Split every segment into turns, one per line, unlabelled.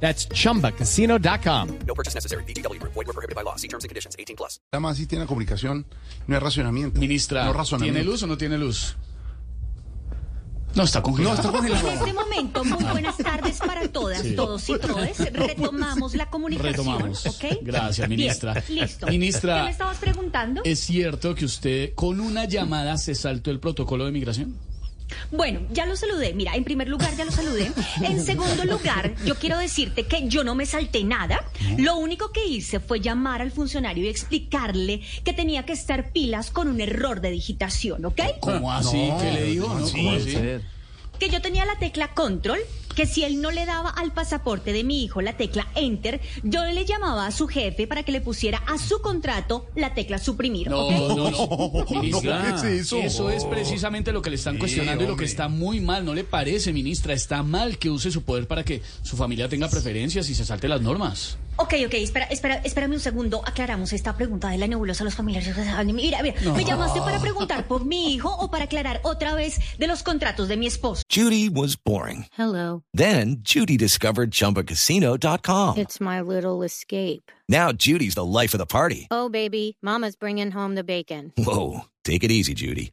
That's chumbacasino.com.
No purchase necessary. BGW. Void were prohibited by law. See terms and conditions. 18 plus.
Además, si tiene comunicación, no es racionamiento.
Ministra,
no razonamiento.
¿tiene luz o no tiene luz? No, está congelado.
No, está
En
congelado.
este momento, muy buenas tardes para todas, todos y todas. Retomamos la comunicación,
Retomamos.
¿ok?
Gracias, ministra.
Bien, listo.
Ministra,
¿Qué me estabas preguntando?
¿Es cierto que usted con una llamada se saltó el protocolo de migración?
Bueno, ya lo saludé. Mira, en primer lugar ya lo saludé. En segundo lugar, yo quiero decirte que yo no me salté nada. Lo único que hice fue llamar al funcionario y explicarle que tenía que estar pilas con un error de digitación, ¿ok?
¿Cómo así?
No,
¿Qué le dijo?
no,
¿Cómo así?
Que yo tenía la tecla control, que si él no le daba al pasaporte de mi hijo la tecla enter, yo le llamaba a su jefe para que le pusiera a su contrato la tecla suprimir,
No, no, no. Ministra,
¿qué es eso?
es precisamente lo que le están cuestionando y lo que está muy mal. ¿No le parece, ministra? Está mal que use su poder para que su familia tenga preferencias y se salte las normas.
Ok, ok, espera, espera, espérame un segundo. Aclaramos esta pregunta de la nebulosa a los familiares. Mira, mira, ¿me llamaste para preguntar por mi hijo o para aclarar otra vez de los contratos de mi esposo?
Judy was boring.
Hello.
Then Judy discovered ChumbaCasino.com.
It's my little escape.
Now Judy's the life of the party.
Oh, baby, Mama's bringing home the bacon.
Whoa, take it easy, Judy.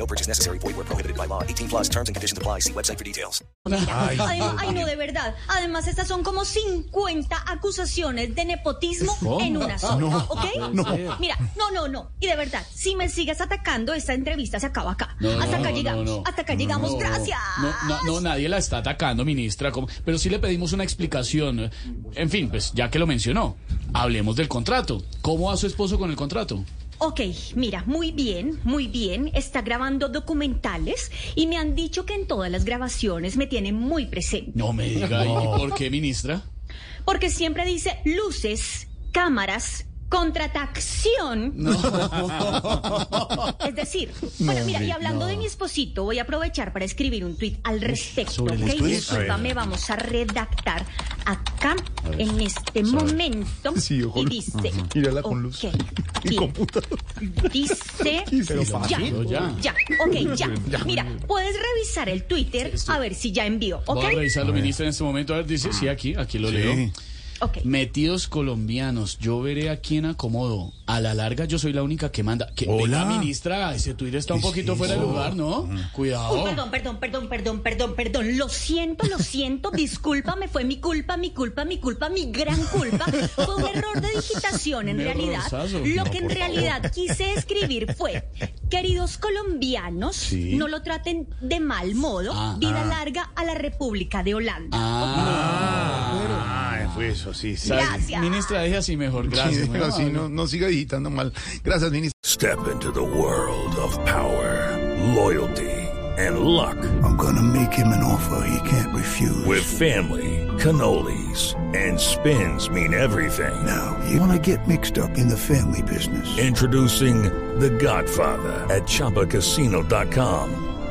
No purchase necessary. Void were prohibited by law. 18 plus terms and conditions apply. See website for details.
Además, ay, no, de verdad. Además, estas son como 50 acusaciones de nepotismo en una sola, ¿ok? Mira, no, no, no. Y de verdad, si me sigues atacando, esta entrevista se acaba acá.
No,
Hasta
no,
acá
no,
llegamos.
no, no.
Hasta acá llegamos.
No,
Gracias.
No, no, no, nadie la está atacando, ministra. ¿cómo? Pero sí le pedimos una explicación. En fin, pues ya que lo mencionó, hablemos del contrato. ¿Cómo va su esposo con el contrato?
Ok, mira, muy bien, muy bien. Está grabando documentales y me han dicho que en todas las grabaciones me tiene muy presente.
No me diga. ¿Y por qué, ministra?
Porque siempre dice luces, cámaras, contratación. Es decir, bueno, mira, y hablando de mi esposito, voy a aprovechar para escribir un tuit al respecto, ¿ok? Discúlpame, vamos a redactar acá en este momento.
Sí,
y dice.
Mírala con luz.
ok,
Y computador.
Dice.
Pero
ya,
fácil.
ya.
ya, ok, ya. Mira, puedes revisar el Twitter a ver si ya envió, ¿ok?
Voy a revisarlo, ministra, en este momento. A ver, dice, sí, aquí, aquí lo leo. Metidos colombianos, yo veré a quién acomodo. A la larga yo soy la única que manda. Que,
Hola.
venga, ministra, ese Twitter está un poquito fuera de lugar, ¿no? Cuidado.
Uy, perdón, perdón, perdón, perdón, perdón, perdón. Lo siento, lo siento. Discúlpame, fue mi culpa, mi culpa, mi culpa, mi gran culpa. Fue un error de digitación en realidad. Lo
No,
que en realidad quise escribir fue, queridos colombianos, no lo traten de mal modo.
Ah.
Vida larga a la República de Holanda.
Ah,
Ah, fue eso, sí, sí.
Gracias.
ministra, deje así mejor. Gracias.
Sí, así no, no siga digitando mal. Gracias, ministro.
Step into the world of power, loyalty, and luck.
I'm gonna make him an offer he can't refuse.
With family, cannolis, and spins mean everything.
now, you wanna get mixed up in the family business.
Introducing The Godfather at ChumbaCasino.com.